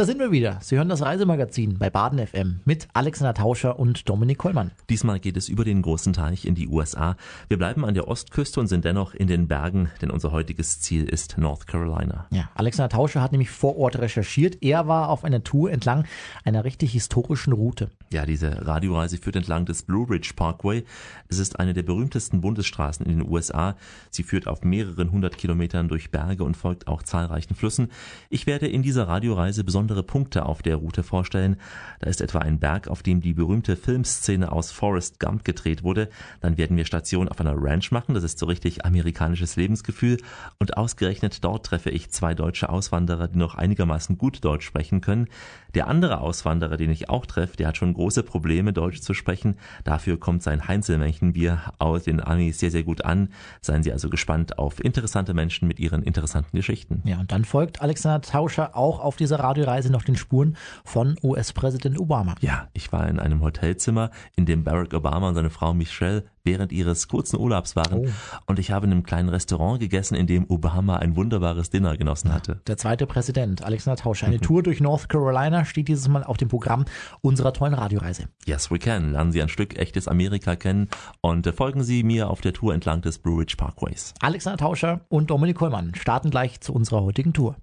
Da sind wir wieder. Sie hören das Reisemagazin bei Baden FM mit Alexander Tauscher und Dominik Kollmann. Diesmal geht es über den großen Teich in die USA. Wir bleiben an der Ostküste und sind dennoch in den Bergen, denn unser heutiges Ziel ist North Carolina. Ja, Alexander Tauscher hat nämlich vor Ort recherchiert. Er war auf einer Tour entlang einer richtig historischen Route. Ja, diese Radioreise führt entlang des Blue Ridge Parkway. Es ist eine der berühmtesten Bundesstraßen in den USA. Sie führt auf mehreren hundert Kilometern durch Berge und folgt auch zahlreichen Flüssen. Ich werde in dieser Radioreise besonders besondere Punkte auf der Route vorstellen. Da ist etwa ein Berg, auf dem die berühmte Filmszene aus Forrest Gump gedreht wurde. Dann werden wir Station auf einer Ranch machen. Das ist so richtig amerikanisches Lebensgefühl. Und ausgerechnet dort treffe ich zwei deutsche Auswanderer, die noch einigermaßen gut Deutsch sprechen können. Der andere Auswanderer, den ich auch treffe, der hat schon große Probleme, Deutsch zu sprechen. Dafür kommt sein Heinzelmännchenbier aus den Amis sehr, sehr gut an. Seien Sie also gespannt auf interessante Menschen mit ihren interessanten Geschichten. Ja, und dann folgt Alexander Tauscher auch auf dieser Radioreise Reise noch den Spuren von US-Präsident Obama. Ja, ich war in einem Hotelzimmer, in dem Barack Obama und seine Frau Michelle während ihres kurzen Urlaubs waren. Oh. Und ich habe in einem kleinen Restaurant gegessen, in dem Obama ein wunderbares Dinner genossen hatte. Der zweite Präsident, Alexander Tauscher. Eine Tour durch North Carolina steht dieses Mal auf dem Programm unserer tollen Radioreise. Yes, we can. Lernen Sie ein Stück echtes Amerika kennen und äh, folgen Sie mir auf der Tour entlang des Blue Ridge Parkways. Alexander Tauscher und Dominik Kollmann starten gleich zu unserer heutigen Tour.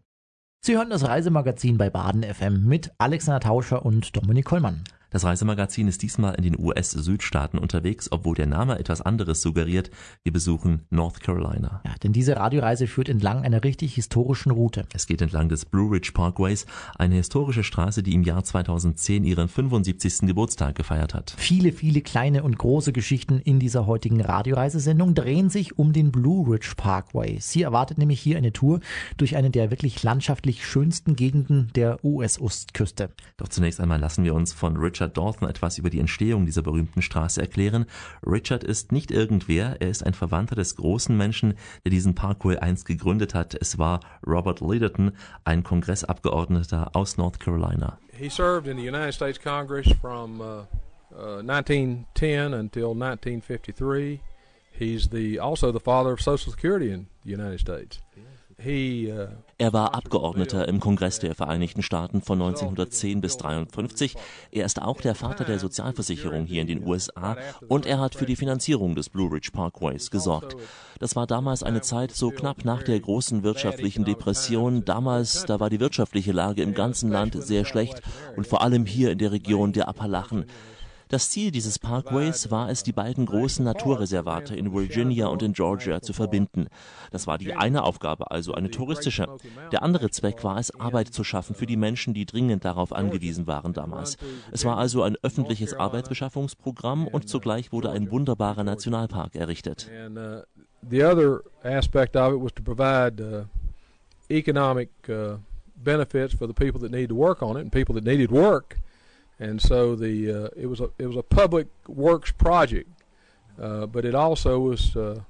Sie hören das Reisemagazin bei Baden FM mit Alexander Tauscher und Dominik Kollmann. Das Reisemagazin ist diesmal in den US-Südstaaten unterwegs, obwohl der Name etwas anderes suggeriert. Wir besuchen North Carolina. Ja, denn diese Radioreise führt entlang einer richtig historischen Route. Es geht entlang des Blue Ridge Parkways, eine historische Straße, die im Jahr 2010 ihren 75. Geburtstag gefeiert hat. Viele, viele kleine und große Geschichten in dieser heutigen Radioreisesendung drehen sich um den Blue Ridge Parkway. Sie erwartet nämlich hier eine Tour durch eine der wirklich landschaftlich schönsten Gegenden der US-Ostküste. Doch zunächst einmal lassen wir uns von Richard Richard Dawson etwas über die Entstehung dieser berühmten Straße erklären. Richard ist nicht irgendwer, er ist ein Verwandter des großen Menschen, der diesen Parkway einst gegründet hat. Es war Robert Littleton, ein Kongressabgeordneter aus North Carolina. He served in the United States Congress from uh, uh, 1910 until 1953. He's the also the father of Social Security in the United States. Uh, er war Abgeordneter im Kongress der Vereinigten Staaten von 1910 bis 1953. Er ist auch der Vater der Sozialversicherung hier in den USA und er hat für die Finanzierung des Blue Ridge Parkways gesorgt. Das war damals eine Zeit so knapp nach der großen wirtschaftlichen Depression. Damals, da war die wirtschaftliche Lage im ganzen Land sehr schlecht und vor allem hier in der Region der Appalachen. Das Ziel dieses Parkways war es, die beiden großen Naturreservate in Virginia und in Georgia zu verbinden. Das war die eine Aufgabe, also eine touristische. Der andere Zweck war es, Arbeit zu schaffen für die Menschen, die dringend darauf angewiesen waren damals. Es war also ein öffentliches Arbeitsbeschaffungsprogramm und zugleich wurde ein wunderbarer Nationalpark errichtet. Uh, the other aspect of it was to provide uh, economic uh, benefits for the people that need to work on it and people that needed work. And so the uh, it was a it was a public works project, uh, but it also was uh,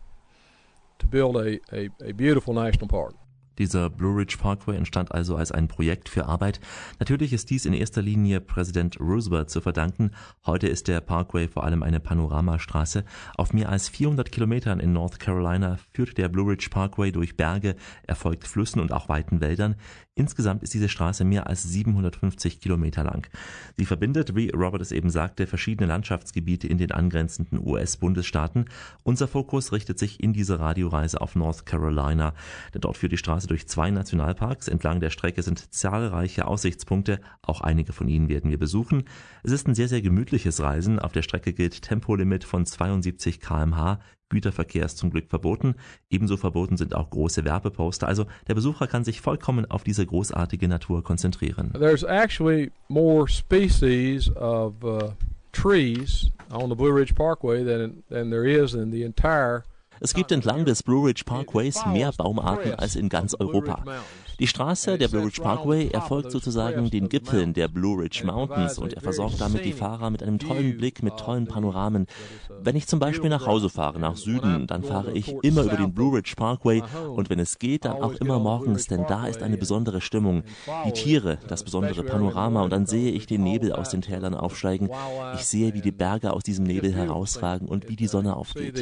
to build a, a, a beautiful national park. Dieser Blue Ridge Parkway entstand also als ein Projekt für Arbeit. Natürlich ist dies in erster Linie Präsident Roosevelt zu verdanken. Heute ist der Parkway vor allem eine Panoramastraße. Auf mehr als 400 Kilometern in North Carolina führt der Blue Ridge Parkway durch Berge, erfolgt Flüssen und auch weiten Wäldern. Insgesamt ist diese Straße mehr als 750 Kilometer lang. Sie verbindet, wie Robert es eben sagte, verschiedene Landschaftsgebiete in den angrenzenden US-Bundesstaaten. Unser Fokus richtet sich in dieser Radioreise auf North Carolina, denn dort führt die Straße durch zwei Nationalparks. Entlang der Strecke sind zahlreiche Aussichtspunkte, auch einige von ihnen werden wir besuchen. Es ist ein sehr, sehr gemütliches Reisen. Auf der Strecke gilt Tempolimit von 72 kmh. Güterverkehr ist zum Glück verboten. Ebenso verboten sind auch große Werbeposter. Also der Besucher kann sich vollkommen auf diese großartige Natur konzentrieren. There's actually more species of uh, trees on the Blue Ridge Parkway than, than there is in the entire es gibt entlang des Blue Ridge Parkways mehr Baumarten als in ganz Europa. Die Straße, der Blue Ridge Parkway, erfolgt sozusagen den Gipfeln der Blue Ridge Mountains und er versorgt damit die Fahrer mit einem tollen Blick, mit tollen Panoramen. Wenn ich zum Beispiel nach Hause fahre, nach Süden, dann fahre ich immer über den Blue Ridge Parkway und wenn es geht, dann auch immer morgens, denn da ist eine besondere Stimmung. Die Tiere, das besondere Panorama und dann sehe ich den Nebel aus den Tälern aufsteigen. Ich sehe, wie die Berge aus diesem Nebel herausragen und wie die Sonne aufgeht.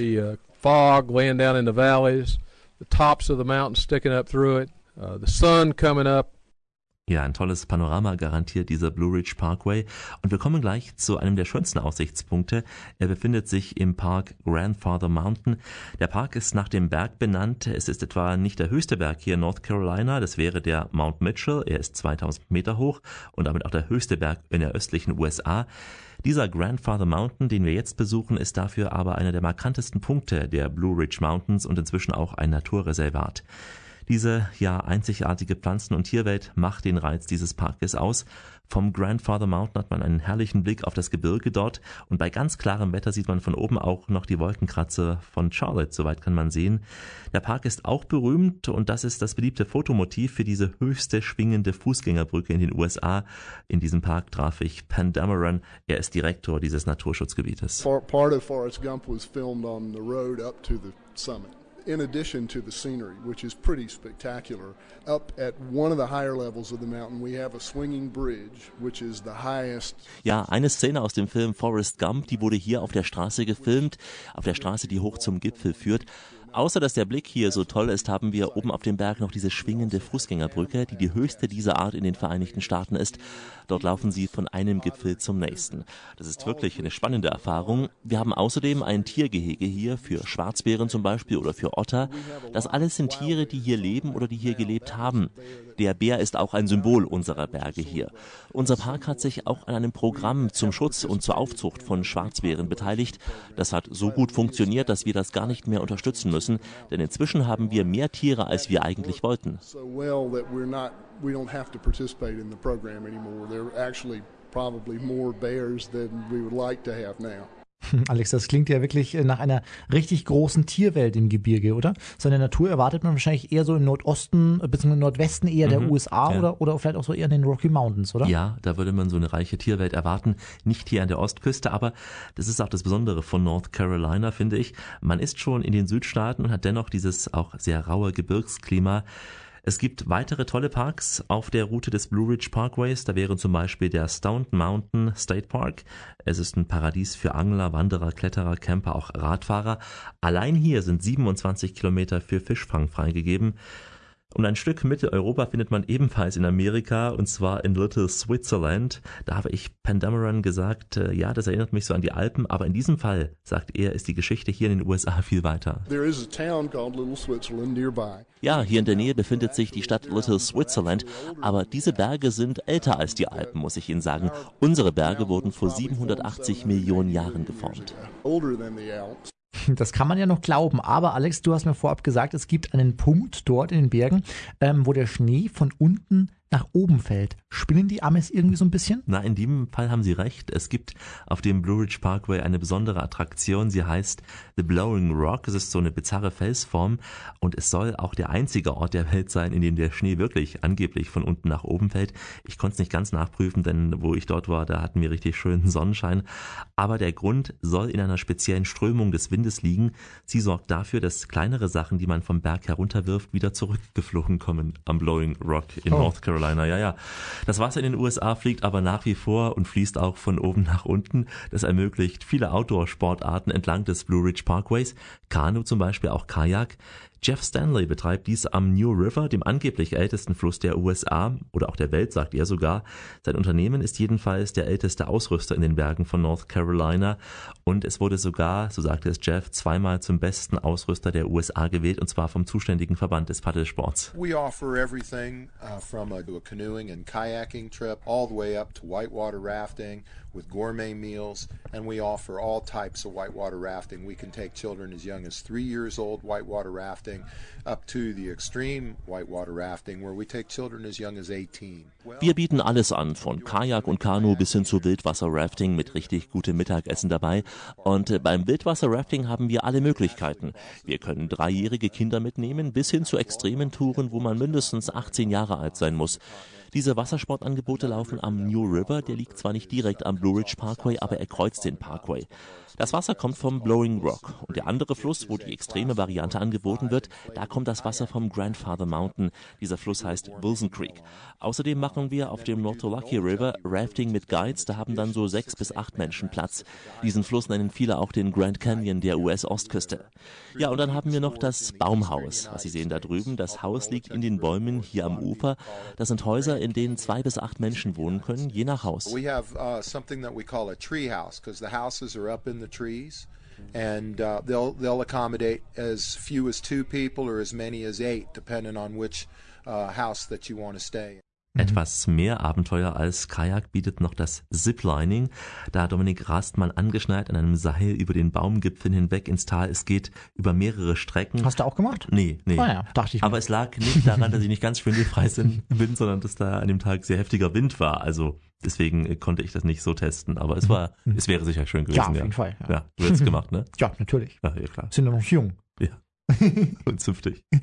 fog laying down in the valleys, the tops of the mountains sticking up through it, uh, the sun coming up Ja, ein tolles Panorama garantiert dieser Blue Ridge Parkway. Und wir kommen gleich zu einem der schönsten Aussichtspunkte. Er befindet sich im Park Grandfather Mountain. Der Park ist nach dem Berg benannt. Es ist etwa nicht der höchste Berg hier in North Carolina. Das wäre der Mount Mitchell. Er ist 2000 Meter hoch und damit auch der höchste Berg in der östlichen USA. Dieser Grandfather Mountain, den wir jetzt besuchen, ist dafür aber einer der markantesten Punkte der Blue Ridge Mountains und inzwischen auch ein Naturreservat. Diese ja einzigartige Pflanzen- und Tierwelt macht den Reiz dieses Parkes aus. Vom Grandfather Mountain hat man einen herrlichen Blick auf das Gebirge dort und bei ganz klarem Wetter sieht man von oben auch noch die Wolkenkratzer von Charlotte, soweit kann man sehen. Der Park ist auch berühmt und das ist das beliebte Fotomotiv für diese höchste schwingende Fußgängerbrücke in den USA. In diesem Park traf ich Pan Dameron, er ist Direktor dieses Naturschutzgebietes. Part of Forrest Gump was filmed on the road up to the summit. In addition to the scenery, which is pretty spectacular, up at one of the higher levels of the mountain, we have a swinging bridge, which is the highest. Ja, eine Szene aus dem Film Forrest Gump, die wurde hier auf der Straße gefilmt, auf der Straße, die hoch zum Gipfel führt. Außer dass der Blick hier so toll ist, haben wir oben auf dem Berg noch diese schwingende Fußgängerbrücke, die die höchste dieser Art in den Vereinigten Staaten ist. Dort laufen sie von einem Gipfel zum nächsten. Das ist wirklich eine spannende Erfahrung. Wir haben außerdem ein Tiergehege hier für Schwarzbären zum Beispiel oder für Otter. Das alles sind Tiere, die hier leben oder die hier gelebt haben. Der Bär ist auch ein Symbol unserer Berge hier. Unser Park hat sich auch an einem Programm zum Schutz und zur Aufzucht von Schwarzbären beteiligt. Das hat so gut funktioniert, dass wir das gar nicht mehr unterstützen müssen, denn inzwischen haben wir mehr Tiere, als wir eigentlich wollten. we would like to have now. Alex, das klingt ja wirklich äh, nach einer richtig großen Tierwelt im Gebirge, oder? Seine Natur erwartet man wahrscheinlich eher so im Nordosten äh, bzw. Nordwesten eher der mhm, USA ja. oder, oder vielleicht auch so eher in den Rocky Mountains, oder? Ja, da würde man so eine reiche Tierwelt erwarten. Nicht hier an der Ostküste, aber das ist auch das Besondere von North Carolina, finde ich. Man ist schon in den Südstaaten und hat dennoch dieses auch sehr raue Gebirgsklima. Es gibt weitere tolle Parks auf der Route des Blue Ridge Parkways. Da wäre zum Beispiel der Stone Mountain State Park. Es ist ein Paradies für Angler, Wanderer, Kletterer, Camper, auch Radfahrer. Allein hier sind 27 Kilometer für Fischfang freigegeben. Und ein Stück Mitteleuropa findet man ebenfalls in Amerika und zwar in Little Switzerland. Da habe ich Pandamaran gesagt, äh, ja, das erinnert mich so an die Alpen, aber in diesem Fall, sagt er, ist die Geschichte hier in den USA viel weiter. Ja, hier in der Nähe befindet sich die Stadt Little Switzerland, aber diese Berge sind älter als die Alpen, muss ich Ihnen sagen. Unsere Berge wurden vor 780 Millionen Jahren geformt. Das kann man ja noch glauben. Aber Alex, du hast mir vorab gesagt, es gibt einen Punkt dort in den Bergen, ähm, wo der Schnee von unten nach oben fällt. Spinnen die Amis irgendwie so ein bisschen? Na, in dem Fall haben Sie recht. Es gibt auf dem Blue Ridge Parkway eine besondere Attraktion. Sie heißt The Blowing Rock. Es ist so eine bizarre Felsform und es soll auch der einzige Ort der Welt sein, in dem der Schnee wirklich angeblich von unten nach oben fällt. Ich konnte es nicht ganz nachprüfen, denn wo ich dort war, da hatten wir richtig schönen Sonnenschein. Aber der Grund soll in einer speziellen Strömung des Windes liegen. Sie sorgt dafür, dass kleinere Sachen, die man vom Berg herunterwirft, wieder zurückgeflogen kommen am Blowing Rock in oh. North Carolina. Carolina, ja, ja. Das Wasser in den USA fliegt aber nach wie vor und fließt auch von oben nach unten. Das ermöglicht viele Outdoor-Sportarten entlang des Blue Ridge Parkways. Kanu zum Beispiel, auch Kajak. Jeff Stanley betreibt dies am New River, dem angeblich ältesten Fluss der USA oder auch der Welt, sagt er sogar. Sein Unternehmen ist jedenfalls der älteste Ausrüster in den Bergen von North Carolina und es wurde sogar, so sagte es Jeff, zweimal zum besten Ausrüster der USA gewählt und zwar vom zuständigen Verband des Paddelsports. We offer everything uh, from a, a canoeing and kayaking trip all the way up to whitewater rafting with gourmet meals and we offer all types of whitewater rafting. We can take children as young as 3 years old whitewater rafting rafting up to the extreme whitewater rafting where we take children as young as 18. Wir bieten alles an, von Kajak und Kanu bis hin zu Wildwasser-Rafting mit richtig gutem Mittagessen dabei. Und äh, beim Wildwasser-Rafting haben wir alle Möglichkeiten. Wir können dreijährige Kinder mitnehmen, bis hin zu extremen Touren, wo man mindestens 18 Jahre alt sein muss. Diese Wassersportangebote laufen am New River, der liegt zwar nicht direkt am Blue Ridge Parkway, aber er kreuzt den Parkway. Das Wasser kommt vom Blowing Rock und der andere Fluss, wo die extreme Variante angeboten wird, da kommt das Wasser vom Grandfather Mountain. Dieser Fluss heißt Wilson Creek. Außerdem machen wir auf dem Nottolaki River Rafting mit Guides, da haben dann so sechs bis acht Menschen Platz. Diesen Fluss nennen viele auch den Grand Canyon der US-Ostküste. Ja, und dann haben wir noch das Baumhaus, was Sie sehen da drüben. Das Haus liegt in den Bäumen hier am Ufer. Das sind Häuser in denen zwei bis acht Menschen wohnen können, je nach Haus. We have uh, something that we call a tree house because the houses are up in the trees. And uh, they'll they'll accommodate as few as two people or as many as eight, depending on which uh, house that you want to stay in. Mhm. Etwas mehr Abenteuer als Kajak bietet noch das Ziplining. Da Dominik rast mal angeschnallt an einem Seil über den Baumgipfeln hinweg ins Tal. Es geht über mehrere Strecken. Hast du auch gemacht? Nee, nee. Ah ja, dachte ich mir. Aber es lag nicht daran, dass ich nicht ganz schwindelfrei bin, sondern dass da an dem Tag sehr heftiger Wind war. Also deswegen äh, konnte ich das nicht so testen. Aber es war, es wäre sicher schön gewesen. Mhm. Ja, auf jeden Fall, ja. Ja, du hättest es gemacht, ne? Ja, natürlich. Ja, ja klar. Sind ja noch jung. Ja. Und zünftig.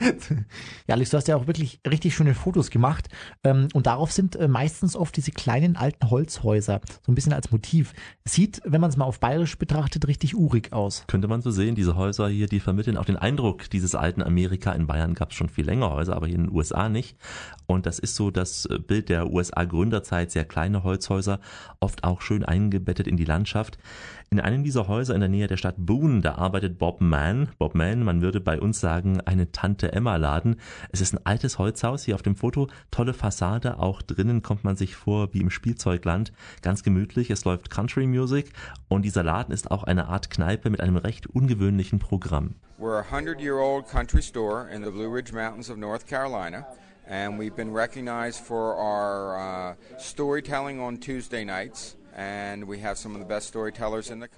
Ja, Alex, du hast ja auch wirklich richtig schöne Fotos gemacht. Ähm, und darauf sind äh, meistens oft diese kleinen alten Holzhäuser, so ein bisschen als Motiv. Sieht, wenn man es mal auf bayerisch betrachtet, richtig urig aus. Könnte man so sehen, diese Häuser hier, die vermitteln auch den Eindruck dieses alten Amerika. In Bayern gab es schon viel länger Häuser, aber hier in den USA nicht. Und das ist so das äh, Bild der USA-Gründerzeit, sehr kleine Holzhäuser, oft auch schön eingebettet in die Landschaft. In einem dieser Häuser in der Nähe der Stadt Boone, da arbeitet Bob Mann. Bob Mann, man würde bei uns sagen, eine Tante Emma Laden. Es ist ein altes Holzhaus hier auf dem Foto, tolle Fassade, auch drinnen kommt man sich vor wie im Spielzeugland, ganz gemütlich, es läuft Country Music und dieser Laden ist auch eine Art Kneipe mit einem recht ungewöhnlichen Programm. We're a 100 year old country store in the Blue Ridge Mountains of North Carolina, and we've been recognized for our uh, storytelling on Tuesday nights.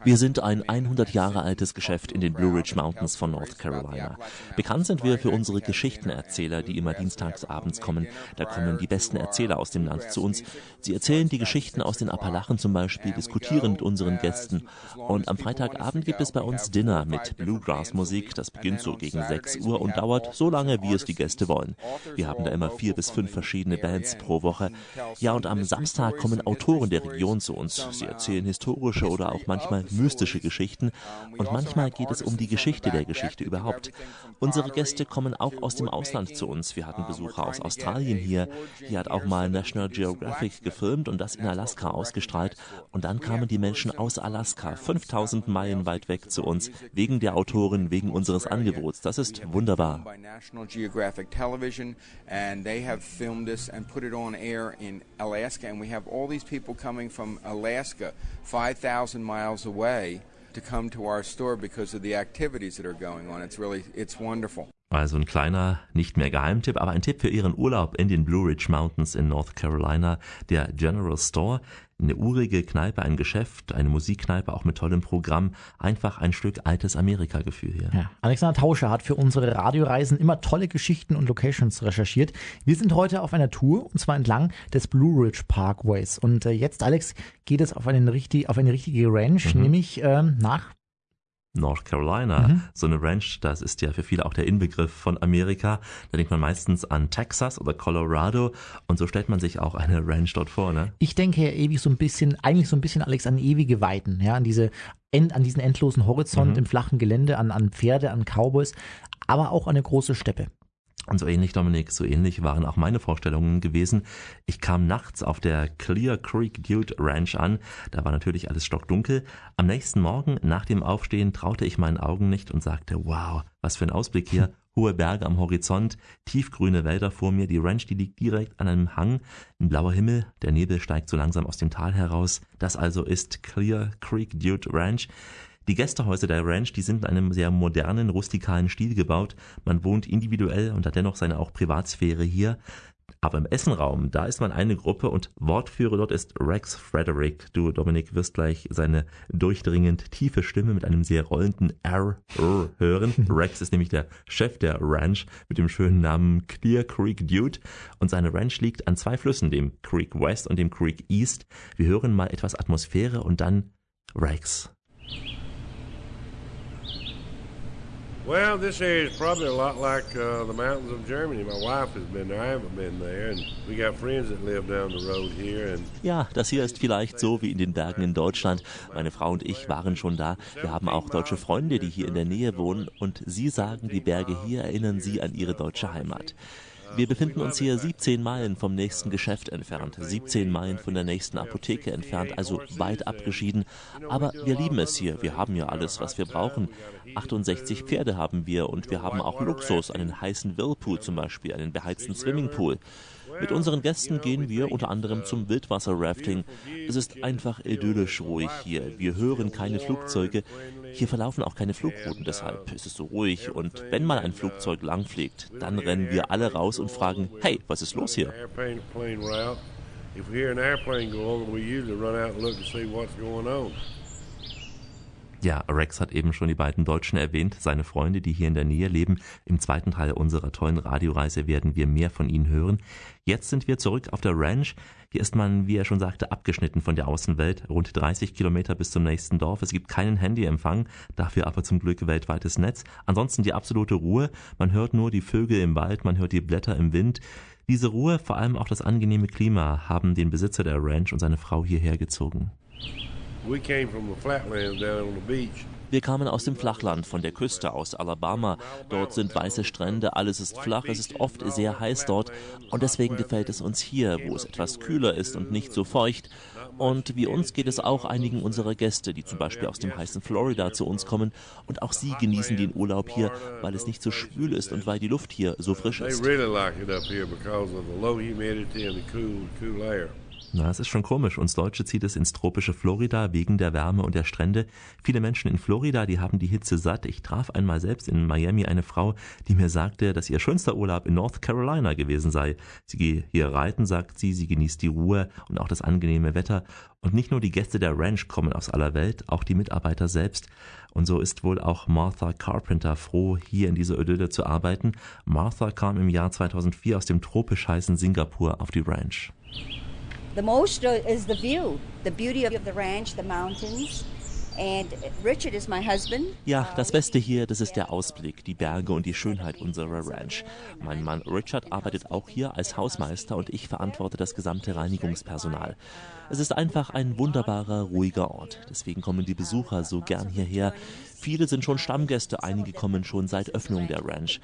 Wir sind ein 100 Jahre altes Geschäft in den Blue Ridge Mountains von North Carolina. Bekannt sind wir für unsere Geschichtenerzähler, die immer dienstags abends kommen. Da kommen die besten Erzähler aus dem Land zu uns. Sie erzählen die Geschichten aus den Appalachen zum Beispiel, diskutieren mit unseren Gästen. Und am Freitagabend gibt es bei uns Dinner mit Bluegrass-Musik. Das beginnt so gegen 6 Uhr und dauert so lange, wie es die Gäste wollen. Wir haben da immer vier bis fünf verschiedene Bands pro Woche. Ja, und am Samstag kommen Autoren der Region zu uns. Sie erzählen historische oder auch manchmal mystische Geschichten und manchmal geht es um die Geschichte der Geschichte überhaupt. Unsere Gäste kommen auch aus dem Ausland zu uns. Wir hatten Besucher aus Australien hier. Hier hat auch mal National Geographic gefilmt und das in Alaska ausgestrahlt. Und dann kamen die Menschen aus Alaska, 5000 Meilen weit weg zu uns, wegen der Autoren, wegen unseres Angebots. Das ist wunderbar. and they have filmed this and put it on air in Alaska. And we have all these people coming from Alaska, 5,000 miles away, to come to our store because of the activities that are going on. It's really, it's wonderful. Also ein kleiner, nicht mehr Geheimtipp, aber ein Tipp für Ihren Urlaub in den Blue Ridge Mountains in North Carolina, der General Store. Eine urige Kneipe, ein Geschäft, eine Musikkneipe, auch mit tollem Programm. Einfach ein Stück altes Amerika-Gefühl hier. Ja. Alexander Tauscher hat für unsere Radioreisen immer tolle Geschichten und Locations recherchiert. Wir sind heute auf einer Tour und zwar entlang des Blue Ridge Parkways. Und äh, jetzt, Alex, geht es auf, einen richtig, auf eine richtige Ranch, nämlich ähm, nach North Carolina, Mhm. so eine Ranch, das ist ja für viele auch der Inbegriff von Amerika. Da denkt man meistens an Texas oder Colorado und so stellt man sich auch eine Ranch dort vor, ne? Ich denke ja ewig so ein bisschen, eigentlich so ein bisschen, Alex, an ewige Weiden, ja, an diese, end, an diesen endlosen Horizont im flachen Gelände, an, an Pferde, an Cowboys, aber auch an eine große Steppe. Und so ähnlich, Dominik, so ähnlich waren auch meine Vorstellungen gewesen. Ich kam nachts auf der Clear Creek Dude Ranch an. Da war natürlich alles stockdunkel. Am nächsten Morgen, nach dem Aufstehen, traute ich meinen Augen nicht und sagte, wow, was für ein Ausblick hier. Hohe Berge am Horizont, tiefgrüne Wälder vor mir. Die Ranch, die liegt direkt an einem Hang. Ein blauer Himmel, der Nebel steigt so langsam aus dem Tal heraus. Das also ist Clear Creek Dude Ranch. Die Gästehäuser der Ranch, die sind in einem sehr modernen, rustikalen Stil gebaut. Man wohnt individuell und hat dennoch seine auch Privatsphäre hier. Aber im Essenraum, da ist man eine Gruppe und Wortführer dort ist Rex Frederick. Du, Dominik, wirst gleich seine durchdringend tiefe Stimme mit einem sehr rollenden R, R hören. Rex ist nämlich der Chef der Ranch mit dem schönen Namen Clear Creek Dude. Und seine Ranch liegt an zwei Flüssen, dem Creek West und dem Creek East. Wir hören mal etwas Atmosphäre und dann Rex. Well, this area is probably a lot like uh, the mountains of Germany. My wife has been there. I haven't been there, and we got friends that live down the road here. And Ja, das hier ist vielleicht so wie in den Bergen in Deutschland. Meine Frau und ich waren schon da. Wir haben auch deutsche Freunde, die hier in der Nähe wohnen und sie sagen, die Berge hier erinnern sie an ihre deutsche Heimat. Wir befinden uns hier 17 Meilen vom nächsten Geschäft entfernt, 17 Meilen von der nächsten Apotheke entfernt, also weit abgeschieden. Aber wir lieben es hier. Wir haben ja alles, was wir brauchen. 68 Pferde haben wir und wir haben auch Luxus, einen heißen Whirlpool zum Beispiel, einen beheizten Swimmingpool. Mit unseren Gästen gehen wir unter anderem zum Wildwasser-Rafting. Es ist einfach idyllisch ruhig hier. Wir hören keine Flugzeuge. Hier verlaufen auch keine Flugrouten, deshalb ist es so ruhig. Und wenn mal ein Flugzeug langfliegt, dann rennen wir alle raus und fragen, hey, was ist los hier? If we hear an airplane go over, we usually run out and look to see what's going on. Ja, Rex hat eben schon die beiden Deutschen erwähnt, seine Freunde, die hier in der Nähe leben. Im zweiten Teil unserer tollen Radioreise werden wir mehr von ihnen hören. Jetzt sind wir zurück auf der Ranch. Hier ist man, wie er schon sagte, abgeschnitten von der Außenwelt. Rund 30 Kilometer bis zum nächsten Dorf. Es gibt keinen Handyempfang, dafür aber zum Glück weltweites Netz. Ansonsten die absolute Ruhe. Man hört nur die Vögel im Wald, man hört die Blätter im Wind. Diese Ruhe, vor allem auch das angenehme Klima, haben den Besitzer der Ranch und seine Frau hierher gezogen. Wir kamen aus dem Flachland, von der Küste aus Alabama. Dort sind weiße Strände, alles ist flach, es ist oft sehr heiß dort und deswegen gefällt es uns hier, wo es etwas kühler ist und nicht so feucht. Und wie uns geht es auch einigen unserer Gäste, die zum Beispiel aus dem heißen Florida zu uns kommen. Und auch sie genießen den Urlaub hier, weil es nicht so schwül ist und weil die Luft hier so frisch ist. Na, es ist schon komisch. Uns Deutsche zieht es ins tropische Florida wegen der Wärme und der Strände. Viele Menschen in Florida, die haben die Hitze satt. Ich traf einmal selbst in Miami eine Frau, die mir sagte, dass ihr schönster Urlaub in North Carolina gewesen sei. Sie gehe hier reiten, sagt sie, sie genießt die Ruhe und auch das angenehme Wetter. Und nicht nur die Gäste der Ranch kommen aus aller Welt, auch die Mitarbeiter selbst. Und so ist wohl auch Martha Carpenter froh, hier in dieser Idylle zu arbeiten. Martha kam im Jahr 2004 aus dem tropisch heißen Singapur auf die Ranch. The most is the view, the beauty of the ranch, the mountains. And Richard is my husband. Ja, das Beste hier, das ist der Ausblick, die Berge und die Schönheit unserer Ranch. Mein Mann Richard arbeitet auch hier als Hausmeister und ich verantworte das gesamte Reinigungspersonal. Es ist einfach ein wunderbarer, ruhiger Ort. Deswegen kommen die Besucher so gern hierher. Viele sind schon Stammgäste, einige kommen schon seit Öffnung der Ranch.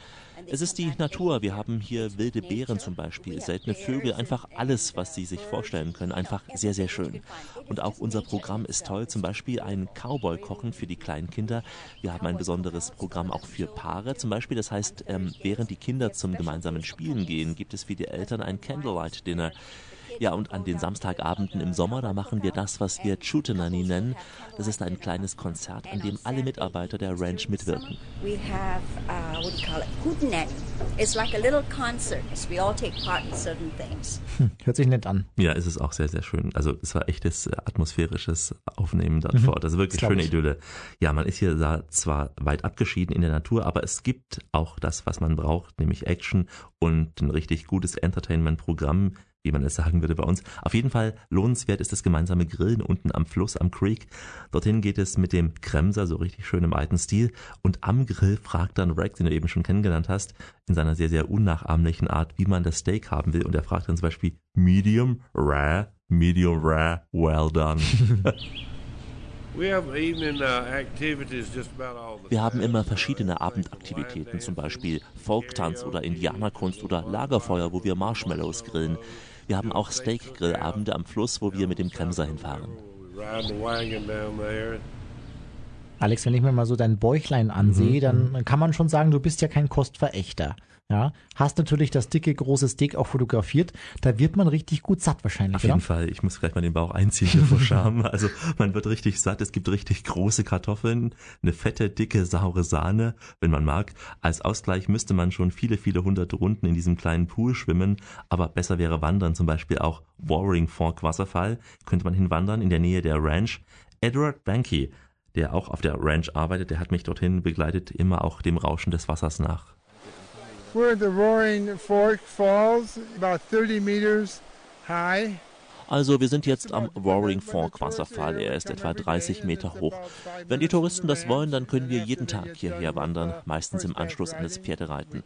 Es ist die Natur. Wir haben hier wilde Beeren zum Beispiel, seltene Vögel, einfach alles, was Sie sich vorstellen können. Einfach sehr, sehr schön. Und auch unser Programm ist toll. Zum Beispiel ein Cowboy-Kochen für die kleinen Kinder. Wir haben ein besonderes Programm auch für Paare zum Beispiel. Das heißt, ähm, während die Kinder zum gemeinsamen Spielen gehen, gibt es für die Eltern ein Candlelight-Dinner. Ja, und an den Samstagabenden im Sommer, da machen wir das, was wir Chutenani nennen. Das ist ein kleines Konzert, an dem alle Mitarbeiter der Ranch mitwirken. We have, uh, what do you call it, Hootenanny. It's like a little concert. We all take part in certain things. Hm, hört sich nett an. Ja, ist es auch sehr, sehr schön. Also es war echtes äh, atmosphärisches Aufnehmen dort mhm. vor Ort. Also wirklich schöne Idylle. Ja, man ist hier zwar weit abgeschieden in der Natur, aber es gibt auch das, was man braucht, nämlich Action und ein richtig gutes Entertainment-Programm wie man es sagen würde bei uns. Auf jeden Fall lohnenswert ist das gemeinsame Grillen unten am Fluss, am Creek. Dorthin geht es mit dem Kremser, so richtig schön im alten Stil. Und am Grill fragt dann Rex, den du eben schon kennengelernt hast, in seiner sehr, sehr unnachahmlichen Art, wie man das Steak haben will. Und er fragt dann zum Beispiel Medium, Rare, Medium Rare, well done. Uh, Wir haben immer verschiedene Abendaktivitäten, zum Beispiel Folktanz oder Indianerkunst oder Lagerfeuer, wo wir Marshmallows grillen. Wir haben auch Steak-Grillabende am Fluss, wo wir mit dem Kremser hinfahren. Alex, wenn ich mir mal so dein Bäuchlein ansehe, mhm. dann kann man schon sagen, du bist ja kein Kostverächter. Ja, hast natürlich das dicke, große Steak auch fotografiert. Da wird man richtig gut satt wahrscheinlich. Auf jeden oder? Fall. Ich muss gleich mal den Bauch einziehen hier vor Scham. Also man wird richtig satt. Es gibt richtig große Kartoffeln, eine fette, dicke, saure Sahne, wenn man mag. Als Ausgleich müsste man schon viele, viele hundert Runden in diesem kleinen Pool schwimmen. Aber besser wäre wandern, zum Beispiel auch Warring Fork Wasserfall. Könnte man hinwandern in der Nähe der Ranch. Edward Banky, der auch auf der Ranch arbeitet, der hat mich dorthin begleitet, immer auch dem Rauschen des Wassers nach. We're at the Roaring Fork Falls, about 30 meters high. Also wir sind jetzt am Roaring Fork Wasserfall. Er ist etwa 30 Meter hoch. Wenn die Touristen das wollen, dann können wir jeden Tag hierher wandern, meistens im Anschluss an das Pferdereiten.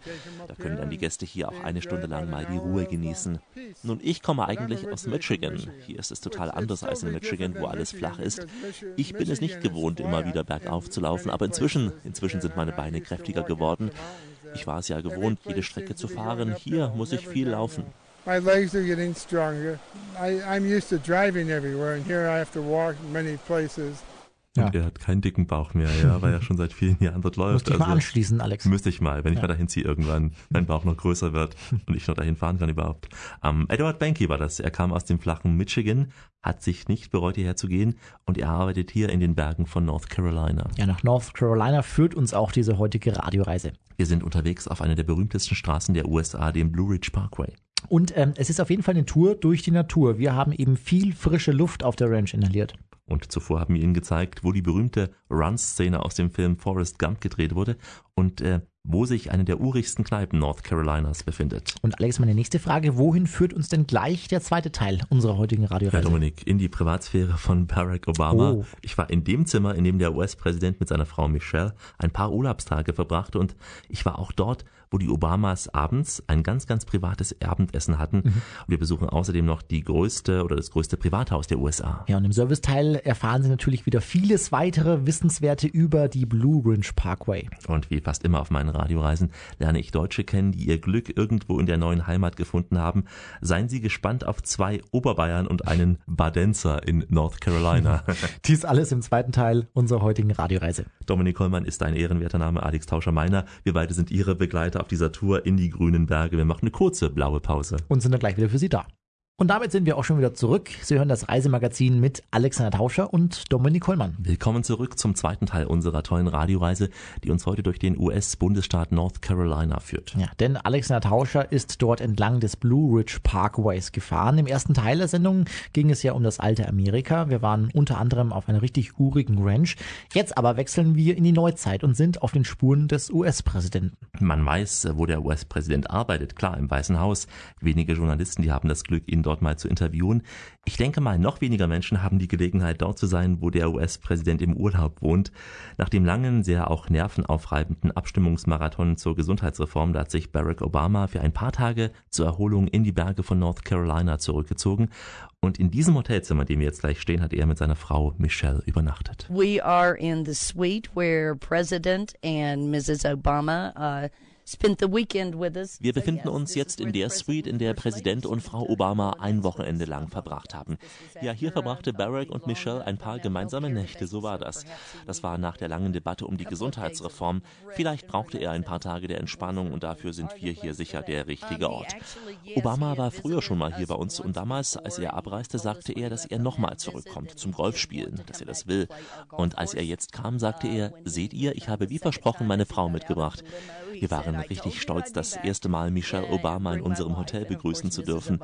Da können dann die Gäste hier auch eine Stunde lang mal die Ruhe genießen. Nun, ich komme eigentlich aus Michigan. Hier ist es total anders als in Michigan, wo alles flach ist. Ich bin es nicht gewohnt, immer wieder bergauf zu laufen, aber inzwischen, inzwischen sind meine Beine kräftiger geworden. Ich war es ja gewohnt, jede Strecke zu fahren. Hier muss ich viel laufen. My legs are getting stronger. I, I'm used to driving everywhere, and here I have to walk. Ja. Und er hat keinen dicken Bauch mehr, ja, weil er schon seit vielen Jahren dort läuft. Müsste ich also, mal anschließen, Alex. Müsste ich mal, wenn ja. ich mal dahin ziehe irgendwann, mein Bauch noch größer wird und ich noch dahin fahren kann überhaupt. Um, Edward Banky war das. Er kam aus dem flachen Michigan, hat sich nicht bereut, hierher zu gehen und er arbeitet hier in den Bergen von North Carolina. Ja, nach North Carolina führt uns auch diese heutige Radioreise. Wir sind unterwegs auf einer der berühmtesten Straßen der USA, dem Blue Ridge Parkway. Und ähm, es ist auf jeden Fall eine Tour durch die Natur. Wir haben eben viel frische Luft auf der Ranch inhaliert. Und zuvor haben wir Ihnen gezeigt, wo die berühmte Run-Szene aus dem Film Forrest Gump gedreht wurde. Und äh, wo sich eine der urigsten Kneipen North Carolinas befindet. Und Alex, meine nächste Frage, wohin führt uns denn gleich der zweite Teil unserer heutigen Radioreise? Ja, Dominik, in die Privatsphäre von Barack Obama. Oh. Ich war in dem Zimmer, in dem der US-Präsident mit seiner Frau Michelle ein paar Urlaubstage verbrachte und ich war auch dort, wo die Obamas abends ein ganz, ganz privates Abendessen hatten. Mhm. Wir besuchen außerdem noch die größte oder das größte Privathaus der USA. Ja, und im Serviceteil erfahren Sie natürlich wieder vieles weitere Wissenswerte über die Blue Ridge Parkway. Und wie fast immer auf meinen Radioreisen lerne ich Deutsche kennen, die ihr Glück irgendwo in der neuen Heimat gefunden haben. Seien Sie gespannt auf zwei Oberbayern und einen Badenzer in North Carolina. Dies alles im zweiten Teil unserer heutigen Radioreise. Dominik Kollmann ist ein ehrenwerter Name, Alex Tauscher meiner. Wir beide sind Ihre Begleiter auf dieser Tour in die grünen Berge. Wir machen eine kurze blaue Pause. Und sind dann gleich wieder für Sie da. Und damit sind wir auch schon wieder zurück. Sie hören das Reisemagazin mit Alexander Tauscher und Dominik Kollmann. Willkommen zurück zum zweiten Teil unserer tollen Radioreise, die uns heute durch den US-Bundesstaat North Carolina führt. Ja, denn Alexander Tauscher ist dort entlang des Blue Ridge Parkways gefahren. Im ersten Teil der Sendung ging es ja um das alte Amerika. Wir waren unter anderem auf einer richtig urigen Ranch. Jetzt aber wechseln wir in die Neuzeit und sind auf den Spuren des US-Präsidenten. Man weiß, wo der US-Präsident arbeitet. Klar, im Weißen Haus. Wenige Journalisten, die haben das Glück, ihn dort mal zu interviewen. Ich denke mal, noch weniger Menschen haben die Gelegenheit, dort zu sein, wo der US-Präsident im Urlaub wohnt. Nach dem langen, sehr auch nervenaufreibenden Abstimmungsmarathon zur Gesundheitsreform, da hat sich Barack Obama für ein paar Tage zur Erholung in die Berge von North Carolina zurückgezogen. Und in diesem Hotelzimmer, in dem wir jetzt gleich stehen, hat er mit seiner Frau Michelle übernachtet. We are in the suite where President and Mrs. Obama uh, wir befinden uns jetzt in der Suite, in der Präsident und Frau Obama ein Wochenende lang verbracht haben. Ja, hier verbrachte Barack und Michelle ein paar gemeinsame Nächte, so war das. Das war nach der langen Debatte um die Gesundheitsreform. Vielleicht brauchte er ein paar Tage der Entspannung und dafür sind wir hier sicher der richtige Ort. Obama war früher schon mal hier bei uns und damals, als er abreiste, sagte er, dass er nochmal zurückkommt zum Golfspielen, dass er das will. Und als er jetzt kam, sagte er, seht ihr, ich habe wie versprochen meine Frau mitgebracht. Wir waren richtig stolz, das erste Mal Michelle Obama in unserem Hotel begrüßen zu dürfen.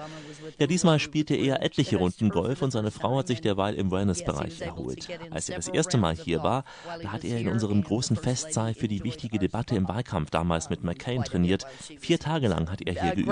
Ja, diesmal spielte er etliche Runden Golf und seine Frau hat sich derweil im Wellnessbereich erholt. Als er das erste Mal hier war, da hat er in unserem großen Festsaal für die wichtige Debatte im Wahlkampf damals mit McCain trainiert. Vier Tage lang hat er hier geübt.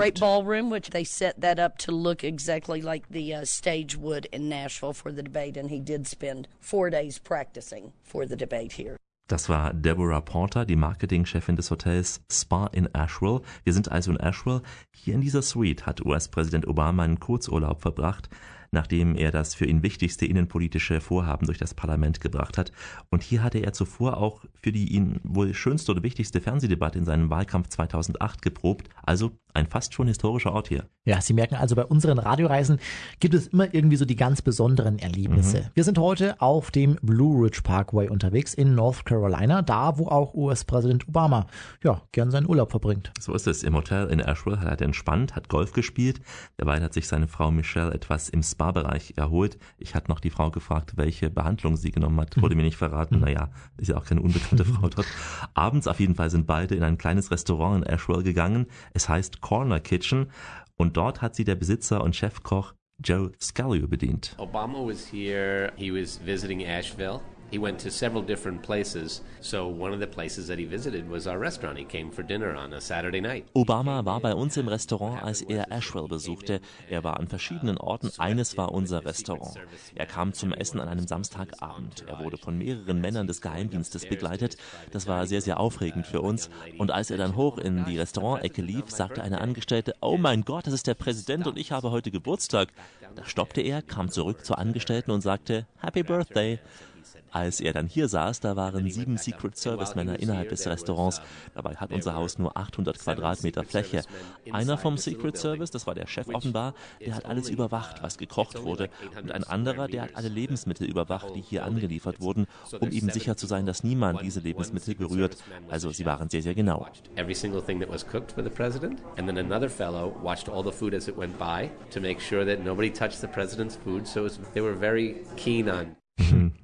stage would in Nashville for the debate, and he did spend four days practicing for the debate here. Das war Deborah Porter, die Marketingchefin des Hotels Spa in Asheville. Wir sind also in Asheville. Hier in dieser Suite hat US-Präsident Obama einen Kurzurlaub verbracht nachdem er das für ihn wichtigste innenpolitische Vorhaben durch das Parlament gebracht hat. Und hier hatte er zuvor auch für die ihn wohl schönste oder wichtigste Fernsehdebatte in seinem Wahlkampf 2008 geprobt. Also ein fast schon historischer Ort hier. Ja, Sie merken also, bei unseren Radioreisen gibt es immer irgendwie so die ganz besonderen Erlebnisse. Mhm. Wir sind heute auf dem Blue Ridge Parkway unterwegs in North Carolina, da wo auch US-Präsident Obama ja gern seinen Urlaub verbringt. So ist es. Im Hotel in Asheville hat er entspannt, hat Golf gespielt. Derweil hat sich seine Frau Michelle etwas im Spa-Bereich erholt. Ich hatte noch die Frau gefragt, welche Behandlung sie genommen hat. Wurde mir nicht verraten. Mhm. Naja, ist ja auch keine unbekannte Frau dort. Abends auf jeden Fall sind beide in ein kleines Restaurant in Asheville gegangen. Es heißt Corner Kitchen und dort hat sie der Besitzer und Chefkoch Joe Scalio bedient. Obama was here, he was visiting Asheville. He went to several different places. So one of the places that he visited was our restaurant. He came for dinner on a Saturday night. Obama war bei uns im Restaurant, als er Asheville besuchte. Er war an verschiedenen Orten. Eines war unser Restaurant. Er kam zum Essen an einem Samstagabend. Er wurde von mehreren Männern des Geheimdienstes begleitet. Das war sehr, sehr aufregend für uns. Und als er dann hoch in die Restaurantecke lief, sagte eine Angestellte, oh mein Gott, das ist der Präsident und ich habe heute Geburtstag. Da stoppte er, kam zurück zur Angestellten und sagte, Happy Birthday. Als er dann hier saß, da waren sieben Secret Service Männer innerhalb des Restaurants. Dabei hat unser Haus nur 800 Quadratmeter Fläche. Einer vom Secret Service, das war der Chef offenbar, der hat alles überwacht, was gekocht wurde. Und ein anderer, der hat alle Lebensmittel überwacht, die hier angeliefert wurden, um eben sicher zu sein, dass niemand diese Lebensmittel berührt. Also sie waren sehr, sehr genau. Every single thing that was cooked for the president. And then another fellow watched all the food as it went by to make sure that nobody touched the president's food. So was, they were very keen on.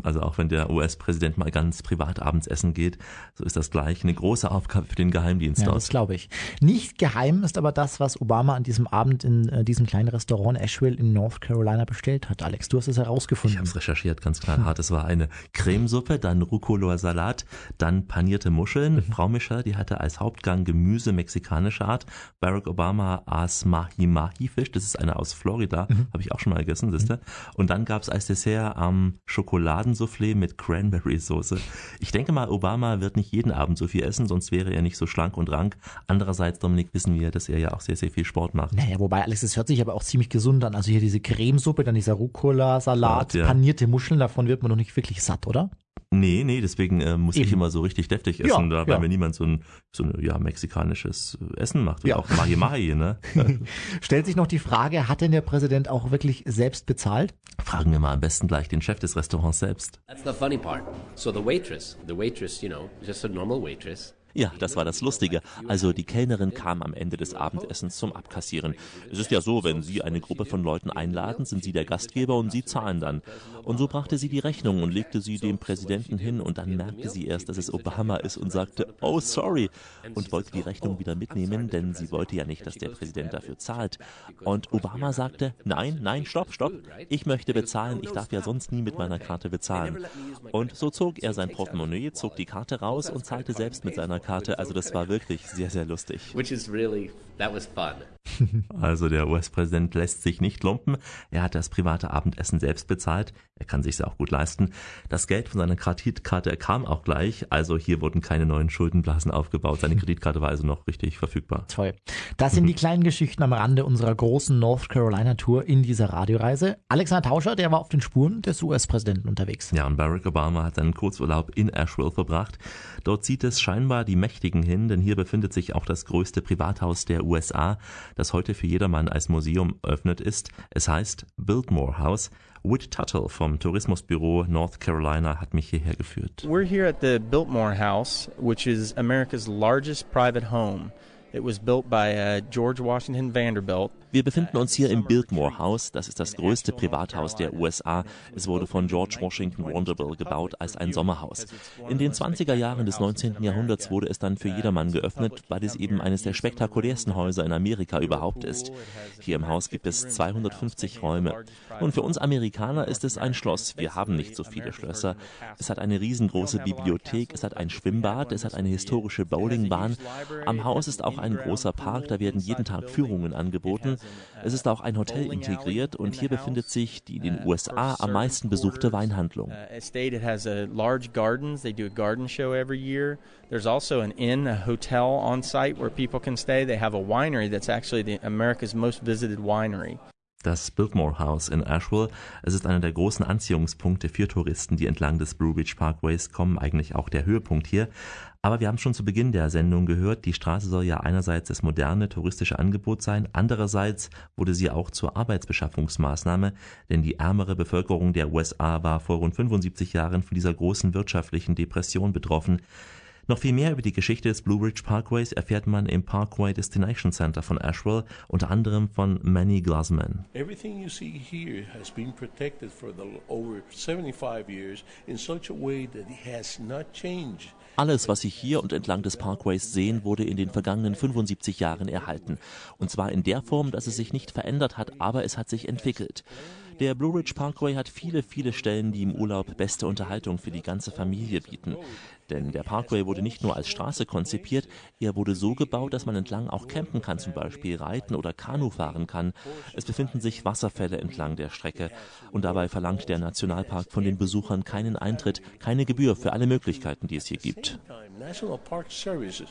Also auch wenn der US-Präsident mal ganz privat abends essen geht, so ist das gleich eine große Aufgabe für den Geheimdienst ja, dort. Das glaube ich. Nicht geheim ist aber das, was Obama an diesem Abend in äh, diesem kleinen Restaurant Asheville in North Carolina bestellt hat. Alex, du hast es herausgefunden. Ich habe es recherchiert, ganz knallhart. Es war eine Cremesuppe, dann Rucola-Salat, dann panierte Muscheln. Mhm. Frau Mischer, die hatte als Hauptgang Gemüse mexikanischer Art. Barack Obama aß Mahi-Mahi-Fisch, das ist eine aus Florida, mhm. habe ich auch schon mal gegessen, siehste. Mhm. Und dann gab es als Dessert am ähm, Schokoladensoufflé mit Cranberry-Soße. Ich denke mal, Obama wird nicht jeden Abend so viel essen, sonst wäre er nicht so schlank und rank. Andererseits, Dominik, wissen wir, dass er ja auch sehr, sehr viel Sport macht. Naja, wobei, Alex, das hört sich aber auch ziemlich gesund an. Also hier diese Cremesuppe, dann dieser Rucola-Salat, ja. panierte Muscheln, davon wird man doch nicht wirklich satt, oder? Nee, nee, deswegen äh, muss Eben. ich immer so richtig deftig essen, ja, da, weil ja. mir niemand so ein, so ein ja, mexikanisches Essen macht. Oder ja. auch Mahi Mahi, ne? Stellt sich noch die Frage, hat denn der Präsident auch wirklich selbst bezahlt? Fragen wir mal am besten gleich den Chef des Restaurants selbst. That's the funny part. So the waitress, the waitress, you know, just a normal waitress. Ja, das war das Lustige. Also die Kellnerin kam am Ende des Abendessens zum Abkassieren. Es ist ja so, wenn Sie eine Gruppe von Leuten einladen, sind Sie der Gastgeber und Sie zahlen dann. Und so brachte sie die Rechnung und legte sie dem Präsidenten hin und dann merkte sie erst, dass es Obama ist und sagte, oh sorry, und wollte die Rechnung wieder mitnehmen, denn sie wollte ja nicht, dass der Präsident dafür zahlt. Und Obama sagte, nein, nein, stopp, stopp, ich möchte bezahlen, ich darf ja sonst nie mit meiner Karte bezahlen. Und so zog er sein Portemonnaie, zog die Karte raus und zahlte selbst mit seiner Karte. Also das war wirklich sehr, sehr lustig. Which is really, that was fun. Also der US-Präsident lässt sich nicht lumpen. Er hat das private Abendessen selbst bezahlt. Er kann sich auch gut leisten. Das Geld von seiner Kreditkarte kam auch gleich. Also hier wurden keine neuen Schuldenblasen aufgebaut. Seine Kreditkarte war also noch richtig verfügbar. Toll. Das sind die kleinen Geschichten am Rande unserer großen North Carolina Tour in dieser Radioreise. Alexander Tauscher, der war auf den Spuren des US-Präsidenten unterwegs. Ja, und Barack Obama hat seinen Kurzurlaub in Asheville verbracht. Dort zieht es scheinbar die Mächtigen hin, denn hier befindet sich auch das größte Privathaus der USA das heute für jedermann als Museum öffnet ist. Es heißt Biltmore House. Whit Tuttle vom Tourismusbüro North Carolina hat mich hierher geführt. We're here at the Biltmore House, which is America's largest private home. It was built by uh, George Washington Vanderbilt. Wir befinden uns hier im Biltmore House. Das ist das größte Privathaus der USA. Es wurde von George Washington Vanderbilt gebaut als ein Sommerhaus. In den 20er Jahren des 19. Jahrhunderts wurde es dann für jedermann geöffnet, weil es eben eines der spektakulärsten Häuser in Amerika überhaupt ist. Hier im Haus gibt es 250 Räume. Und für uns Amerikaner ist es ein Schloss. Wir haben nicht so viele Schlösser. Es hat eine riesengroße Bibliothek, es hat ein Schwimmbad, es hat eine historische Bowlingbahn. Am Haus ist auch ein großer Park, da werden jeden Tag Führungen angeboten. Es ist auch ein Hotel integriert und hier befindet sich die in den USA am meisten besuchte Weinhandlung. There's also an inn, a hotel on site where people can stay. They have a winery that's actually the America's most visited winery das Biltmore House in Asheville. Es ist einer der großen Anziehungspunkte für Touristen, die entlang des Blue Ridge Parkways kommen, eigentlich auch der Höhepunkt hier. Aber wir haben schon zu Beginn der Sendung gehört, die Straße soll ja einerseits das moderne touristische Angebot sein, andererseits wurde sie auch zur Arbeitsbeschaffungsmaßnahme, denn die ärmere Bevölkerung der USA war vor rund 75 Jahren von dieser großen wirtschaftlichen Depression betroffen. Noch viel mehr über die Geschichte des Blue Ridge Parkways erfährt man im Parkway Destination Center von Asheville, unter anderem von Manny Glassman. Everything you see here has been protected for the over 75 years in such a way that it has not changed. Alles, was Sie hier und entlang des Parkways sehen, wurde in den vergangenen 75 Jahren erhalten. Und zwar in der Form, dass es sich nicht verändert hat, aber es hat sich entwickelt. Der Blue Ridge Parkway hat viele, viele Stellen, die im Urlaub beste Unterhaltung für die ganze Familie bieten. Denn der Parkway wurde nicht nur als Straße konzipiert, er wurde so gebaut, dass man entlang auch campen kann, zum Beispiel reiten oder Kanu fahren kann. Es befinden sich Wasserfälle entlang der Strecke. Und dabei verlangt der Nationalpark von den Besuchern keinen Eintritt, keine Gebühr für alle Möglichkeiten, die es hier gibt. National Services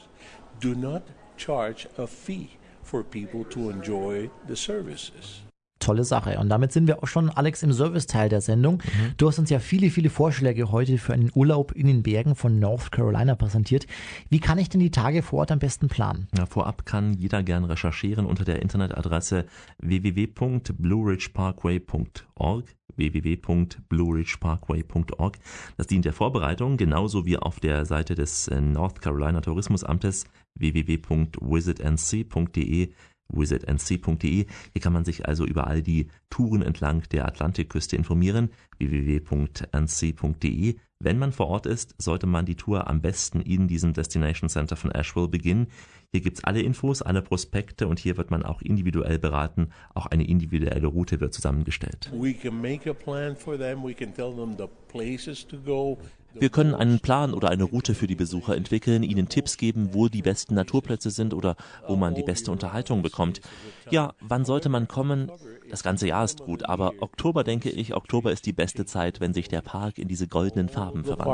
do not charge a fee for people to enjoy the services. Tolle Sache. Und damit sind wir auch schon, Alex, im Serviceteil der Sendung. Mhm. Du hast uns ja viele, viele Vorschläge heute für einen Urlaub in den Bergen von North Carolina präsentiert. Wie kann ich denn die Tage vor Ort am besten planen? Ja, vorab kann jeder gern recherchieren unter der Internetadresse www.blueridgeparkway.org www.blueridgeparkway.org. Das dient der Vorbereitung, genauso wie auf der Seite des äh, North Carolina Tourismusamtes www.visitnc.de wizardnc.de. Hier kann man sich also über all die Touren entlang der Atlantikküste informieren. www.nc.de. Wenn man vor Ort ist, sollte man die Tour am besten in diesem Destination Center von Asheville beginnen. Hier gibt's alle Infos, alle Prospekte und hier wird man auch individuell beraten. Auch eine individuelle Route wird zusammengestellt. Wir können einen Plan oder eine Route für die Besucher entwickeln, ihnen Tipps geben, wo die besten Naturplätze sind oder wo man die beste Unterhaltung bekommt. Ja, wann sollte man kommen? Das ganze Jahr ist gut, aber Oktober denke ich, Oktober ist die beste Zeit, wenn sich der Park in diese goldenen Farben verwandelt.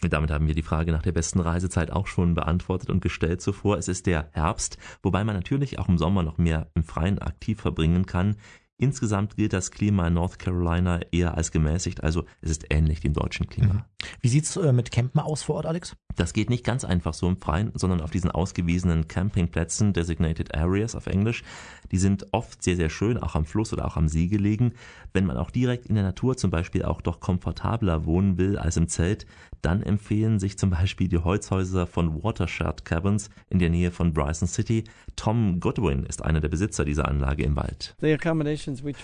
Damit haben wir die Frage nach der besten Reisezeit auch schon beantwortet und gestellt zuvor. Es ist der Herbst, wobei man natürlich auch im Sommer noch mehr im Freien aktiv verbringen kann. Insgesamt gilt das Klima in North Carolina eher als gemäßigt, also es ist ähnlich dem deutschen Klima. Mhm. Wie sieht's äh, mit Campen aus vor Ort, Alex? Das geht nicht ganz einfach so im Freien, sondern auf diesen ausgewiesenen Campingplätzen, Designated Areas auf Englisch. Die sind oft sehr, sehr schön, auch am Fluss oder auch am See gelegen. Wenn man auch direkt in der Natur zum Beispiel auch doch komfortabler wohnen will als im Zelt, dann empfehlen sich zum Beispiel die Holzhäuser von Watershed Cabins in der Nähe von Bryson City. Tom Godwin ist einer der Besitzer dieser Anlage im Wald.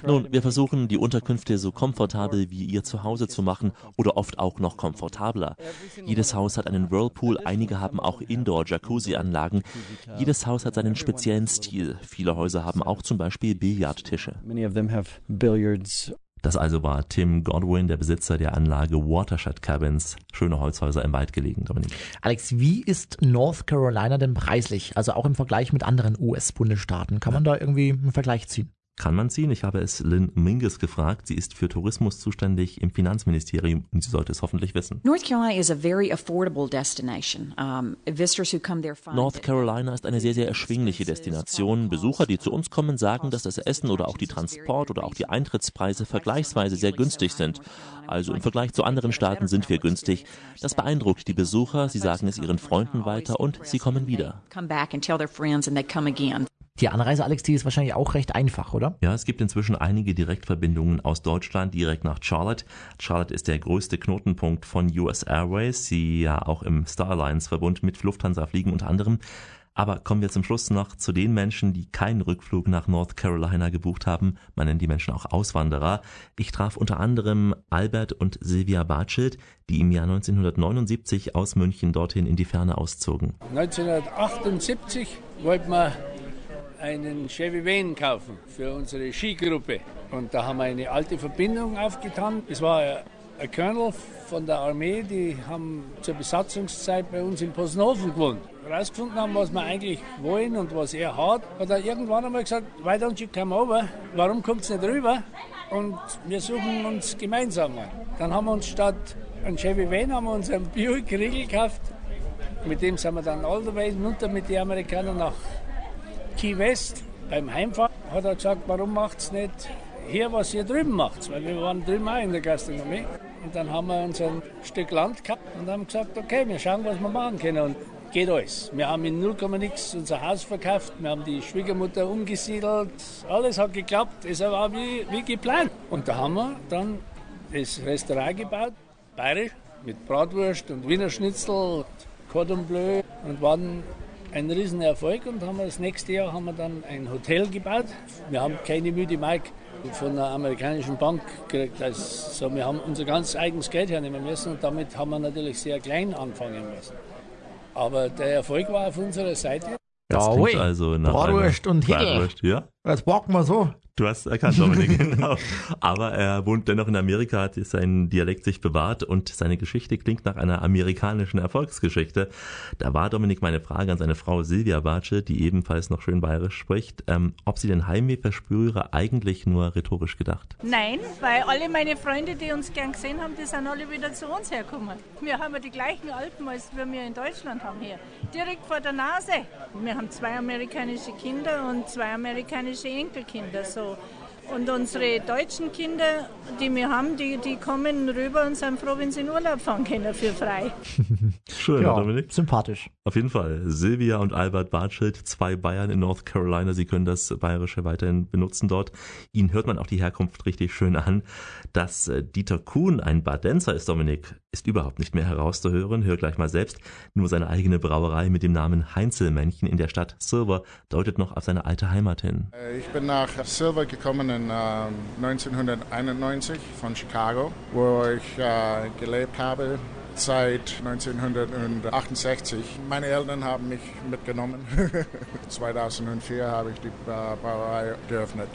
Nun, wir versuchen, die Unterkünfte so komfortabel wie ihr Zuhause zu machen oder oft auch noch komfortabler. Jedes Haus hat einen Whirlpool, einige haben auch Indoor-Jacuzzi-Anlagen. Jedes Haus hat seinen speziellen Stil. Viele Häuser haben auch zum Beispiel Billardtische. Das also war Tim Godwin, der Besitzer der Anlage Watershed Cabins. Schöne Holzhäuser im Wald gelegen, Dominik. Alex, wie ist North Carolina denn preislich? Also auch im Vergleich mit anderen US-Bundesstaaten. Kann man da irgendwie einen Vergleich ziehen? Kann man ziehen. Ich habe es Lynn Mingus gefragt. Sie ist für Tourismus zuständig im Finanzministerium und sie sollte es hoffentlich wissen. North Carolina is a very affordable destination. Um, visitors who come there find North Carolina ist eine sehr, sehr erschwingliche Destination. Besucher, die zu uns kommen, sagen, dass das Essen oder auch die Transport oder auch die Eintrittspreise vergleichsweise sehr günstig sind. Also im Vergleich zu anderen Staaten sind wir günstig. Das beeindruckt die Besucher. Sie sagen es ihren Freunden weiter und sie kommen wieder. Die Anreise, Alex, die ist wahrscheinlich auch recht einfach, oder? Ja, es gibt inzwischen einige Direktverbindungen aus Deutschland direkt nach Charlotte. Charlotte ist der größte Knotenpunkt von US Airways, die ja auch im Star Alliance Verbund mit Lufthansa fliegen unter anderem. Aber kommen wir zum Schluss noch zu den Menschen, die keinen Rückflug nach North Carolina gebucht haben. Man nennt die Menschen auch Auswanderer. Ich traf unter anderem Albert und Silvia Bartschild, die im Jahr 1979 aus München dorthin in die Ferne auszogen. 1978 wollten wir einen Chevy Van kaufen für unsere Skigruppe. Und da haben wir eine alte Verbindung aufgetan. Es war ein Colonel von der Armee, die haben zur Besatzungszeit bei uns in Posnoven gewohnt. Rausgefunden haben, was wir eigentlich wollen und was er hat, hat er irgendwann einmal gesagt, why don't you come over? Warum kommt ihr nicht rüber? Und wir suchen uns gemeinsam mal. Dann haben wir uns statt ein Chevy Van haben wir uns einen Buick Regal gekauft. Mit dem sind wir dann all the way runter mit den Amerikanern nach Key West beim Heimfahren hat er gesagt, warum macht es nicht hier, was ihr drüben macht? Weil wir waren drüben auch in der Gastronomie. Und dann haben wir uns ein Stück Land gehabt und haben gesagt, okay, wir schauen, was wir machen können. Und geht alles. Wir haben in 0, nix unser Haus verkauft, wir haben die Schwiegermutter umgesiedelt. Alles hat geklappt, es war wie, wie geplant. Und da haben wir dann das Restaurant gebaut, bayerisch, mit Bratwurst und Wiener Schnitzel, Cordon Bleu und waren ein Riesenerfolg und haben wir das nächste Jahr haben wir dann ein Hotel gebaut. Wir haben keine müde Mark von einer amerikanischen Bank gekriegt. Also wir haben unser ganz eigenes Geld hernehmen müssen und damit haben wir natürlich sehr klein anfangen müssen. Aber der Erfolg war auf unserer Seite. Das klingt also nach Bratwurst und Bratwurst, ja. Jetzt packen wir so Du hast erkannt, Dominik, genau. Aber er wohnt dennoch in Amerika, hat seinen Dialekt sich bewahrt und seine Geschichte klingt nach einer amerikanischen Erfolgsgeschichte. Da war, Dominik, meine Frage an seine Frau Silvia Bartsche, die ebenfalls noch schön bayerisch spricht, ähm, ob sie den Heimweh verspüre, eigentlich nur rhetorisch gedacht. Nein, weil alle meine Freunde, die uns gern gesehen haben, die sind alle wieder zu uns hergekommen. Wir haben ja die gleichen Alpen, als wir in Deutschland haben hier. Direkt vor der Nase. Wir haben zwei amerikanische Kinder und zwei amerikanische Enkelkinder. So und unsere deutschen Kinder, die wir haben, die, die kommen rüber und sind froh, wenn sie in Urlaub fahren können für frei. Schön, ja, Dominik. Sympathisch. Auf jeden Fall. Silvia und Albert Bartschild, zwei Bayern in North Carolina. Sie können das Bayerische weiterhin benutzen dort. Ihnen hört man auch die Herkunft richtig schön an. Dass äh, Dieter Kuhn ein Badenzer ist, Dominik, ist überhaupt nicht mehr herauszuhören. Hör gleich mal selbst. Nur seine eigene Brauerei mit dem Namen Heinzelmännchen in der Stadt Silver deutet noch auf seine alte Heimat hin. Äh, ich bin nach Silver gekommen in äh, 1991 von Chicago, wo ich äh, gelebt habe seit 1968. Meine Eltern haben mich mitgenommen. 2004 habe ich die Brauerei geöffnet.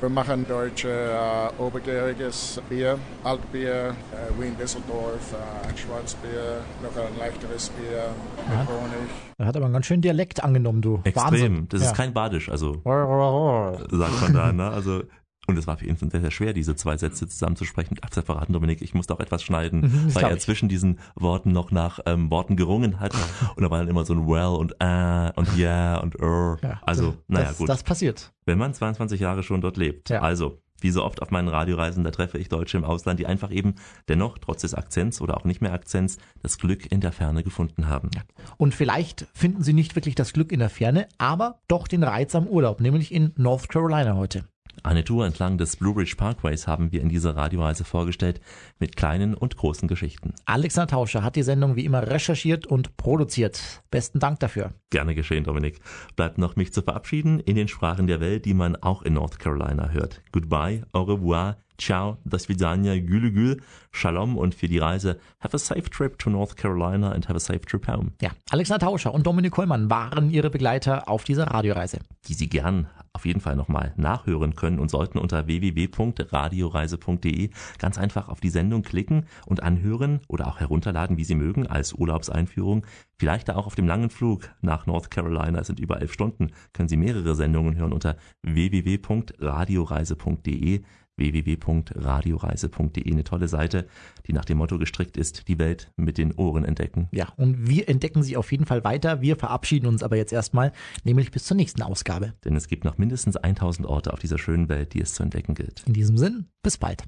Wir machen deutsche äh, obergäriges Bier, Altbier, äh, Wien Düsseldorf, äh, Schwarzbier, noch ein leichteres Bier mit. Honig. Er hat aber einen ganz schönen Dialekt angenommen, du. Extrem. Wahnsinn. Das ja. ist kein Badisch, also sagt man da, ne? Also und es war für ihn sehr, sehr schwer, diese zwei Sätze zusammenzusprechen. Ach, zu verraten, Dominik, ich musste auch etwas schneiden, mhm, weil er zwischen diesen Worten noch nach ähm, Worten gerungen hat. und da war dann immer so ein Well und äh und yeah und er. Ja, also, naja, das, gut. Das passiert. Wenn man 22 Jahre schon dort lebt. Ja. Also, wie so oft auf meinen Radioreisen, da treffe ich Deutsche im Ausland, die einfach eben dennoch, trotz des Akzents oder auch nicht mehr Akzents, das Glück in der Ferne gefunden haben. Und vielleicht finden sie nicht wirklich das Glück in der Ferne, aber doch den Reiz am Urlaub, nämlich in North Carolina heute. Eine Tour entlang des Blue Ridge Parkways haben wir in dieser Radioreise vorgestellt mit kleinen und großen Geschichten. Alexander Tauscher hat die Sendung wie immer recherchiert und produziert. Besten Dank dafür. Gerne geschehen, Dominik. Bleibt noch mich zu verabschieden in den Sprachen der Welt, die man auch in North Carolina hört. Goodbye, au revoir, ciao, das vidania, gülü gül, shalom und für die Reise have a safe trip to North Carolina and have a safe trip home. Ja, Alexander Tauscher und Dominik Kollmann waren ihre Begleiter auf dieser Radioreise. Die Sie gern auf jeden Fall nochmal nachhören können und sollten unter www.radioreise.de ganz einfach auf die Sendung klicken und anhören oder auch herunterladen, wie Sie mögen, als Urlaubseinführung. Vielleicht auch auf dem langen Flug nach North Carolina, es sind über elf Stunden, können Sie mehrere Sendungen hören unter www.radioreise.de www.radioreise.de. Eine tolle Seite, die nach dem Motto gestrickt ist, die Welt mit den Ohren entdecken. Ja, und wir entdecken sie auf jeden Fall weiter. Wir verabschieden uns aber jetzt erstmal, nämlich bis zur nächsten Ausgabe. Denn es gibt noch mindestens 1000 Orte auf dieser schönen Welt, die es zu entdecken gilt. In diesem Sinn, bis bald.